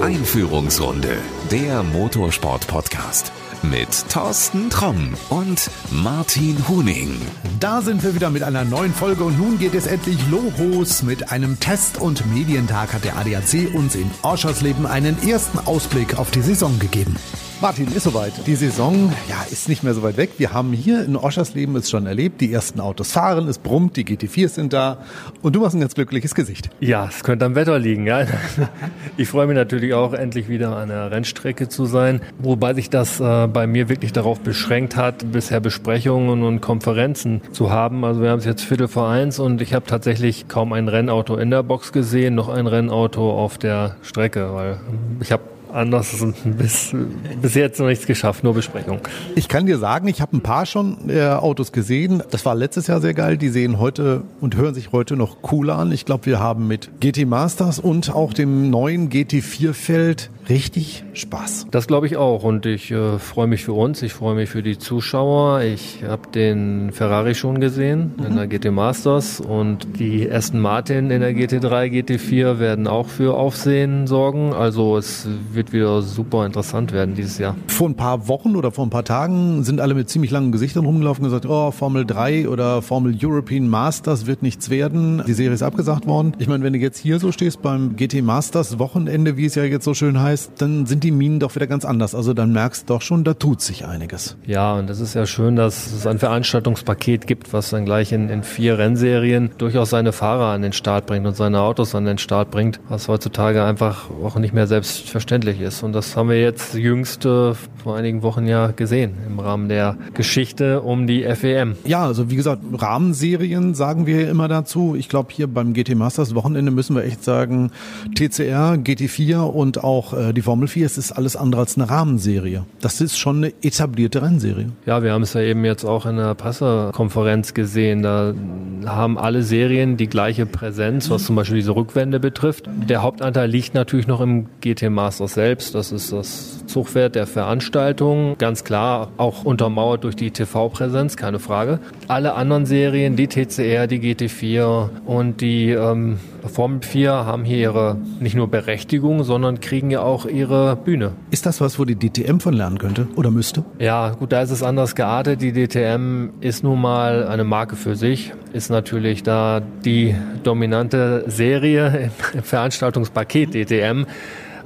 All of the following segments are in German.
Einführungsrunde, der Motorsport-Podcast mit Thorsten Tromm und Martin Huning. Da sind wir wieder mit einer neuen Folge und nun geht es endlich los. Mit einem Test- und Medientag hat der ADAC uns in Oschersleben einen ersten Ausblick auf die Saison gegeben. Martin, ist soweit. Die Saison ja, ist nicht mehr so weit weg. Wir haben hier in Oschersleben es schon erlebt. Die ersten Autos fahren, es brummt, die GT4s sind da und du machst ein ganz glückliches Gesicht. Ja, es könnte am Wetter liegen. Ja. Ich freue mich natürlich auch, endlich wieder an der Rennstrecke zu sein, wobei sich das äh, bei mir wirklich darauf beschränkt hat, bisher Besprechungen und Konferenzen zu haben. Also wir haben es jetzt Viertel vor eins und ich habe tatsächlich kaum ein Rennauto in der Box gesehen, noch ein Rennauto auf der Strecke, weil ich habe anders bis, bis jetzt noch nichts geschafft, nur Besprechung. Ich kann dir sagen, ich habe ein paar schon äh, Autos gesehen. Das war letztes Jahr sehr geil. Die sehen heute und hören sich heute noch cool an. Ich glaube, wir haben mit GT Masters und auch dem neuen GT4 Feld richtig Spaß. Das glaube ich auch und ich äh, freue mich für uns, ich freue mich für die Zuschauer. Ich habe den Ferrari schon gesehen mhm. in der GT Masters und die Aston Martin in der GT3, GT4 werden auch für Aufsehen sorgen. Also es wird wieder super interessant werden dieses Jahr. Vor ein paar Wochen oder vor ein paar Tagen sind alle mit ziemlich langen Gesichtern rumgelaufen und gesagt, oh, Formel 3 oder Formel European Masters wird nichts werden. Die Serie ist abgesagt worden. Ich meine, wenn du jetzt hier so stehst beim GT Masters Wochenende, wie es ja jetzt so schön heißt, heißt, dann sind die Minen doch wieder ganz anders. Also dann merkst du doch schon, da tut sich einiges. Ja, und das ist ja schön, dass es ein Veranstaltungspaket gibt, was dann gleich in, in vier Rennserien durchaus seine Fahrer an den Start bringt und seine Autos an den Start bringt, was heutzutage einfach auch nicht mehr selbstverständlich ist. Und das haben wir jetzt jüngst äh, vor einigen Wochen ja gesehen im Rahmen der Geschichte um die FEM. Ja, also wie gesagt, Rahmenserien sagen wir immer dazu. Ich glaube, hier beim GT Masters Wochenende müssen wir echt sagen, TCR, GT4 und auch äh, die Formel 4, es ist alles andere als eine Rahmenserie. Das ist schon eine etablierte Rennserie. Ja, wir haben es ja eben jetzt auch in der Pressekonferenz gesehen. Da haben alle Serien die gleiche Präsenz, was zum Beispiel diese Rückwände betrifft. Der Hauptanteil liegt natürlich noch im GT Masters selbst. Das ist das Zugwert der Veranstaltung. Ganz klar auch untermauert durch die TV-Präsenz, keine Frage. Alle anderen Serien, die TCR, die GT4 und die ähm, Formel 4 haben hier ihre nicht nur Berechtigung, sondern kriegen ja auch ihre Bühne. Ist das was, wo die DTM von lernen könnte oder müsste? Ja, gut, da ist es anders geartet. Die DTM ist nun mal eine Marke für sich, ist natürlich da die dominante Serie im Veranstaltungspaket DTM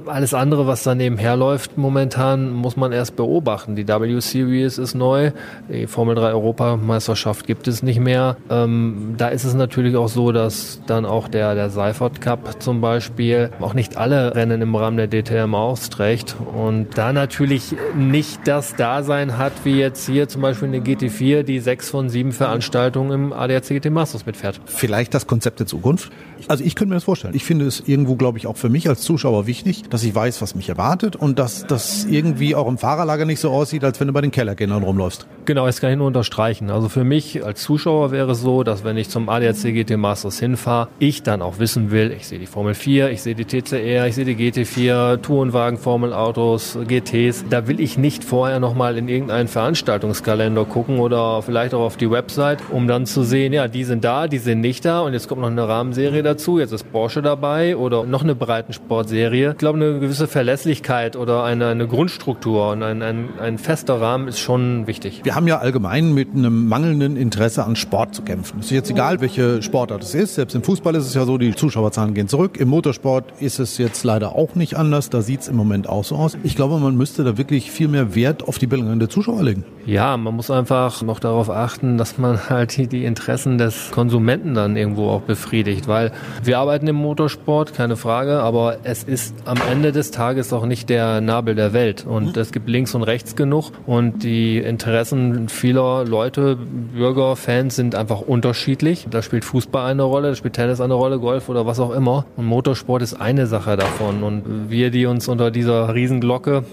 alles andere, was daneben herläuft momentan, muss man erst beobachten. Die W-Series ist neu, die Formel 3 Europameisterschaft gibt es nicht mehr. Ähm, da ist es natürlich auch so, dass dann auch der, der Seifert Cup zum Beispiel auch nicht alle Rennen im Rahmen der DTM austrägt und da natürlich nicht das Dasein hat, wie jetzt hier zum Beispiel eine GT4, die sechs von sieben Veranstaltungen im ADAC GT Masters mitfährt. Vielleicht das Konzept der Zukunft? Also ich könnte mir das vorstellen. Ich finde es irgendwo, glaube ich, auch für mich als Zuschauer wichtig, dass ich weiß, was mich erwartet und dass das irgendwie auch im Fahrerlager nicht so aussieht, als wenn du bei den Kellerkindern rumläufst. Genau, das kann ich nur unterstreichen. Also für mich als Zuschauer wäre es so, dass wenn ich zum ADAC GT Masters hinfahre, ich dann auch wissen will, ich sehe die Formel 4, ich sehe die TCR, ich sehe die GT4, Tourenwagen, Formelautos, GTs. Da will ich nicht vorher nochmal in irgendeinen Veranstaltungskalender gucken oder vielleicht auch auf die Website, um dann zu sehen, ja, die sind da, die sind nicht da und jetzt kommt noch eine Rahmenserie dazu, jetzt ist Porsche dabei oder noch eine Breitensportserie. Ich glaube, eine gewisse Verlässlichkeit oder eine, eine Grundstruktur und ein, ein, ein fester Rahmen ist schon wichtig. Wir haben ja allgemein mit einem mangelnden Interesse an Sport zu kämpfen. Es ist jetzt egal, welche Sportart es ist. Selbst im Fußball ist es ja so, die Zuschauerzahlen gehen zurück. Im Motorsport ist es jetzt leider auch nicht anders. Da sieht es im Moment auch so aus. Ich glaube, man müsste da wirklich viel mehr Wert auf die Bildung der Zuschauer legen. Ja, man muss einfach noch darauf achten, dass man halt die Interessen des Konsumenten dann irgendwo auch befriedigt, weil wir arbeiten im Motorsport, keine Frage, aber es ist am Ende des Tages auch nicht der Nabel der Welt und mhm. es gibt links und rechts genug und die Interessen vieler Leute, Bürger, Fans sind einfach unterschiedlich. Da spielt Fußball eine Rolle, da spielt Tennis eine Rolle, Golf oder was auch immer und Motorsport ist eine Sache davon und wir, die uns unter dieser Riesenglocke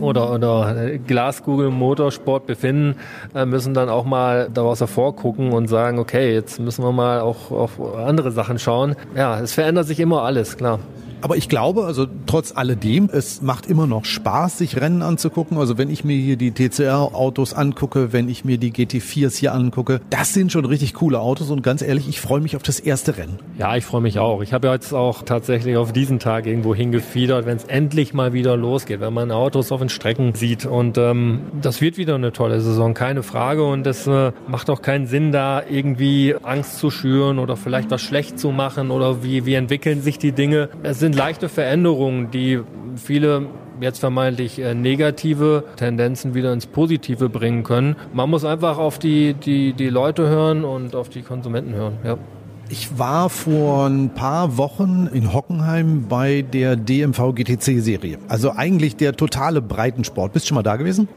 oder, oder Glaskugel Motorsport befinden, äh, müssen dann auch mal daraus hervorgucken und sagen, okay, jetzt müssen wir mal auch auf andere Sachen schauen. Ja, es verändert sich immer alles, klar. Aber ich glaube, also trotz alledem, es macht immer noch Spaß, sich Rennen anzugucken. Also wenn ich mir hier die TCR-Autos angucke, wenn ich mir die GT4s hier angucke, das sind schon richtig coole Autos und ganz ehrlich, ich freue mich auf das erste Rennen. Ja, ich freue mich auch. Ich habe jetzt auch tatsächlich auf diesen Tag irgendwo hingefiedert, wenn es endlich mal wieder losgeht, wenn man Autos auf den Strecken sieht und ähm, das wird wieder eine tolle Saison, keine Frage und es äh, macht auch keinen Sinn, da irgendwie Angst zu schüren oder vielleicht was schlecht zu machen oder wie, wie entwickeln sich die Dinge. Es sind leichte Veränderungen, die viele jetzt vermeintlich äh, negative Tendenzen wieder ins Positive bringen können. Man muss einfach auf die, die, die Leute hören und auf die Konsumenten hören. Ja. Ich war vor ein paar Wochen in Hockenheim bei der DMV GTC Serie. Also eigentlich der totale Breitensport. Bist du schon mal da gewesen?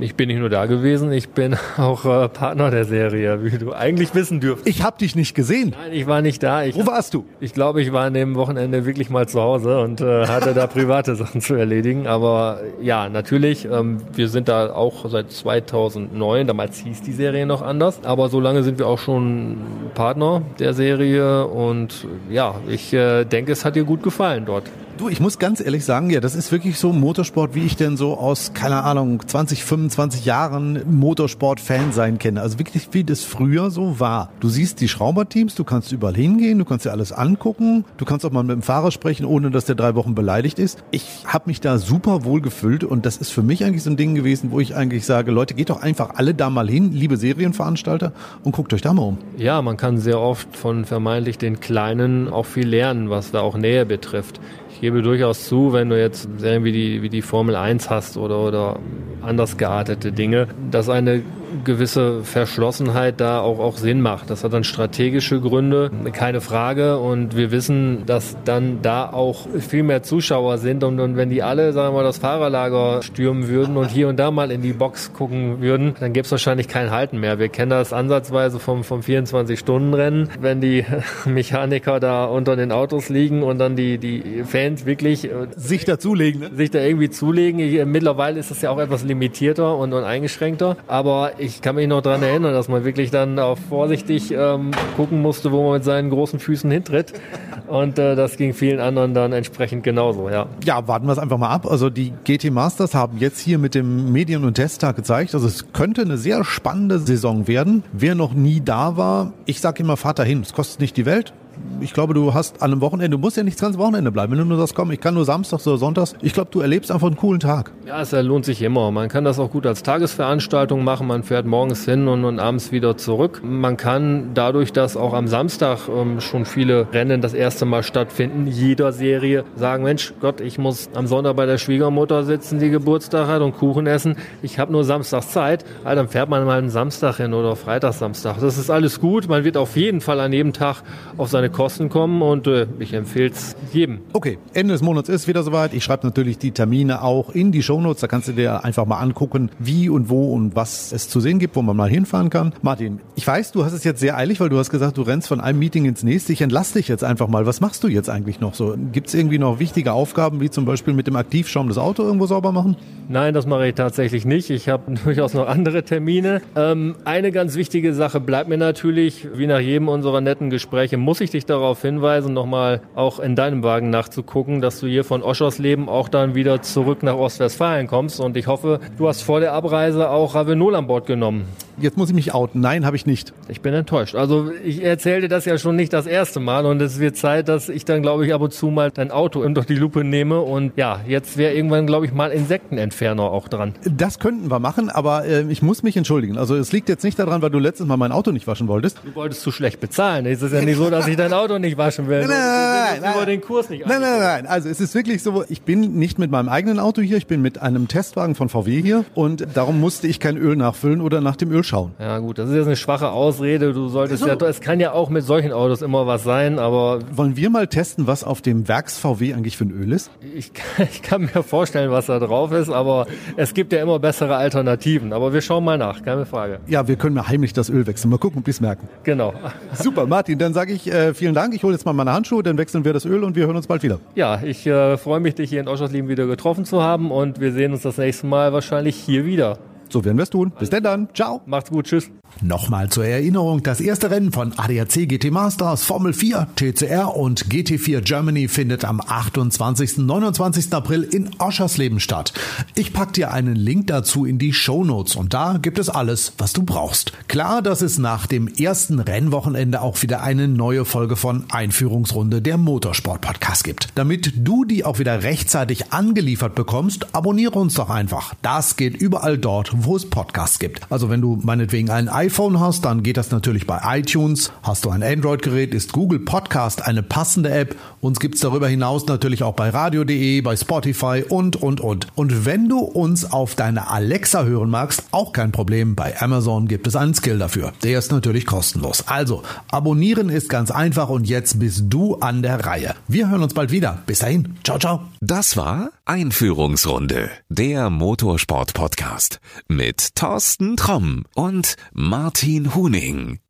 Ich bin nicht nur da gewesen, ich bin auch äh, Partner der Serie, wie du eigentlich wissen dürftest. Ich habe dich nicht gesehen. Nein, ich war nicht da. Ich, Wo warst du? Ich glaube, ich war an dem Wochenende wirklich mal zu Hause und äh, hatte da private Sachen zu erledigen. Aber ja, natürlich, ähm, wir sind da auch seit 2009. Damals hieß die Serie noch anders. Aber so lange sind wir auch schon Partner der Serie. Und ja, ich äh, denke, es hat dir gut gefallen dort. Du, ich muss ganz ehrlich sagen, ja, das ist wirklich so Motorsport, wie ich denn so aus, keine Ahnung, 20, 25 Jahren Motorsport-Fan sein kenne. Also wirklich, wie das früher so war. Du siehst die Schrauberteams, du kannst überall hingehen, du kannst dir alles angucken, du kannst auch mal mit dem Fahrer sprechen, ohne dass der drei Wochen beleidigt ist. Ich habe mich da super wohl gefühlt und das ist für mich eigentlich so ein Ding gewesen, wo ich eigentlich sage, Leute, geht doch einfach alle da mal hin, liebe Serienveranstalter, und guckt euch da mal um. Ja, man kann sehr oft von vermeintlich den Kleinen auch viel lernen, was da auch Nähe betrifft. Ich gebe durchaus zu, wenn du jetzt Serien wie die, wie die Formel 1 hast oder, oder anders geartete Dinge, dass eine gewisse Verschlossenheit da auch, auch Sinn macht. Das hat dann strategische Gründe, keine Frage. Und wir wissen, dass dann da auch viel mehr Zuschauer sind. Und, und wenn die alle, sagen wir mal, das Fahrerlager stürmen würden und hier und da mal in die Box gucken würden, dann gäbe es wahrscheinlich kein Halten mehr. Wir kennen das ansatzweise vom, vom 24-Stunden-Rennen, wenn die Mechaniker da unter den Autos liegen und dann die, die Fans wirklich äh, sich dazulegen, ne? sich da irgendwie zulegen. Ich, mittlerweile ist es ja auch etwas limitierter und, und eingeschränkter. Aber ich kann mich noch daran erinnern, dass man wirklich dann auch vorsichtig ähm, gucken musste, wo man mit seinen großen Füßen hintritt. Und äh, das ging vielen anderen dann entsprechend genauso, ja. Ja, warten wir es einfach mal ab. Also die GT Masters haben jetzt hier mit dem Medien- und Testtag gezeigt, also es könnte eine sehr spannende Saison werden. Wer noch nie da war, ich sage immer, fahrt dahin. Es kostet nicht die Welt ich glaube, du hast an einem Wochenende, du musst ja nicht das Wochenende bleiben. Wenn du nur sagst, komm, ich kann nur Samstags oder Sonntags, ich glaube, du erlebst einfach einen coolen Tag. Ja, es lohnt sich immer. Man kann das auch gut als Tagesveranstaltung machen. Man fährt morgens hin und, und abends wieder zurück. Man kann dadurch, dass auch am Samstag ähm, schon viele Rennen das erste Mal stattfinden, jeder Serie sagen, Mensch, Gott, ich muss am Sonntag bei der Schwiegermutter sitzen, die Geburtstag hat und Kuchen essen. Ich habe nur Samstags Zeit. Also dann fährt man mal einen Samstag hin oder Freitags Samstag. Das ist alles gut. Man wird auf jeden Fall an jedem Tag auf seine Kosten kommen und äh, ich empfehle es jedem. Okay, Ende des Monats ist wieder soweit. Ich schreibe natürlich die Termine auch in die Shownotes. Da kannst du dir einfach mal angucken, wie und wo und was es zu sehen gibt, wo man mal hinfahren kann. Martin, ich weiß, du hast es jetzt sehr eilig, weil du hast gesagt, du rennst von einem Meeting ins nächste. Ich entlasse dich jetzt einfach mal. Was machst du jetzt eigentlich noch so? Gibt es irgendwie noch wichtige Aufgaben, wie zum Beispiel mit dem Aktivschaum das Auto irgendwo sauber machen? Nein, das mache ich tatsächlich nicht. Ich habe durchaus noch andere Termine. Ähm, eine ganz wichtige Sache bleibt mir natürlich, wie nach jedem unserer netten Gespräche, muss ich dich darauf hinweisen, nochmal auch in deinem Wagen nachzugucken, dass du hier von Oschersleben auch dann wieder zurück nach Ostwestfalen kommst. Und ich hoffe, du hast vor der Abreise auch Ravenol an Bord genommen. Jetzt muss ich mich outen. Nein, habe ich nicht. Ich bin enttäuscht. Also ich erzählte das ja schon nicht das erste Mal und es wird Zeit, dass ich dann, glaube ich, ab und zu mal dein Auto unter die Lupe nehme und ja, jetzt wäre irgendwann, glaube ich, mal Insektenentferner auch dran. Das könnten wir machen, aber äh, ich muss mich entschuldigen. Also es liegt jetzt nicht daran, weil du letztes Mal mein Auto nicht waschen wolltest. Du wolltest zu schlecht bezahlen. Es ist ja nicht so, dass ich dein Auto nicht waschen will. Nein, nein, nein, über den Kurs nicht nein, nein, nein. Also es ist wirklich so, ich bin nicht mit meinem eigenen Auto hier, ich bin mit einem Testwagen von VW hier und darum musste ich kein Öl nachfüllen oder nach dem Öl schauen. Ja gut, das ist jetzt eine schwache Ausrede. Du solltest also, ja, es kann ja auch mit solchen Autos immer was sein, aber wollen wir mal testen, was auf dem Werks VW eigentlich für ein Öl ist? Ich, ich kann mir vorstellen, was da drauf ist, aber es gibt ja immer bessere Alternativen. Aber wir schauen mal nach, keine Frage. Ja, wir können mal heimlich das Öl wechseln. Mal gucken, ob die es merken. Genau. Super, Martin. Dann sage ich äh, vielen Dank. Ich hole jetzt mal meine Handschuhe, dann wechseln wir das Öl und wir hören uns bald wieder. Ja, ich äh, freue mich, dich hier in Oschersleben wieder getroffen zu haben und wir sehen uns das nächste Mal wahrscheinlich hier wieder. So werden wir es tun. Bis denn dann. Ciao. Macht's gut. Tschüss. Nochmal zur Erinnerung, das erste Rennen von ADAC GT Masters, Formel 4, TCR und GT4 Germany findet am 28. 29. April in Oschersleben statt. Ich pack dir einen Link dazu in die Show Notes und da gibt es alles, was du brauchst. Klar, dass es nach dem ersten Rennwochenende auch wieder eine neue Folge von Einführungsrunde der Motorsport Podcast gibt. Damit du die auch wieder rechtzeitig angeliefert bekommst, abonniere uns doch einfach. Das geht überall dort, wo es Podcasts gibt. Also wenn du meinetwegen einen iPhone hast, dann geht das natürlich bei iTunes. Hast du ein Android-Gerät, ist Google Podcast eine passende App. Uns gibt's darüber hinaus natürlich auch bei radio.de, bei Spotify und, und, und. Und wenn du uns auf deine Alexa hören magst, auch kein Problem. Bei Amazon gibt es einen Skill dafür. Der ist natürlich kostenlos. Also, abonnieren ist ganz einfach und jetzt bist du an der Reihe. Wir hören uns bald wieder. Bis dahin. Ciao, ciao. Das war Einführungsrunde, der Motorsport-Podcast mit Thorsten Tromm und Martin Huning.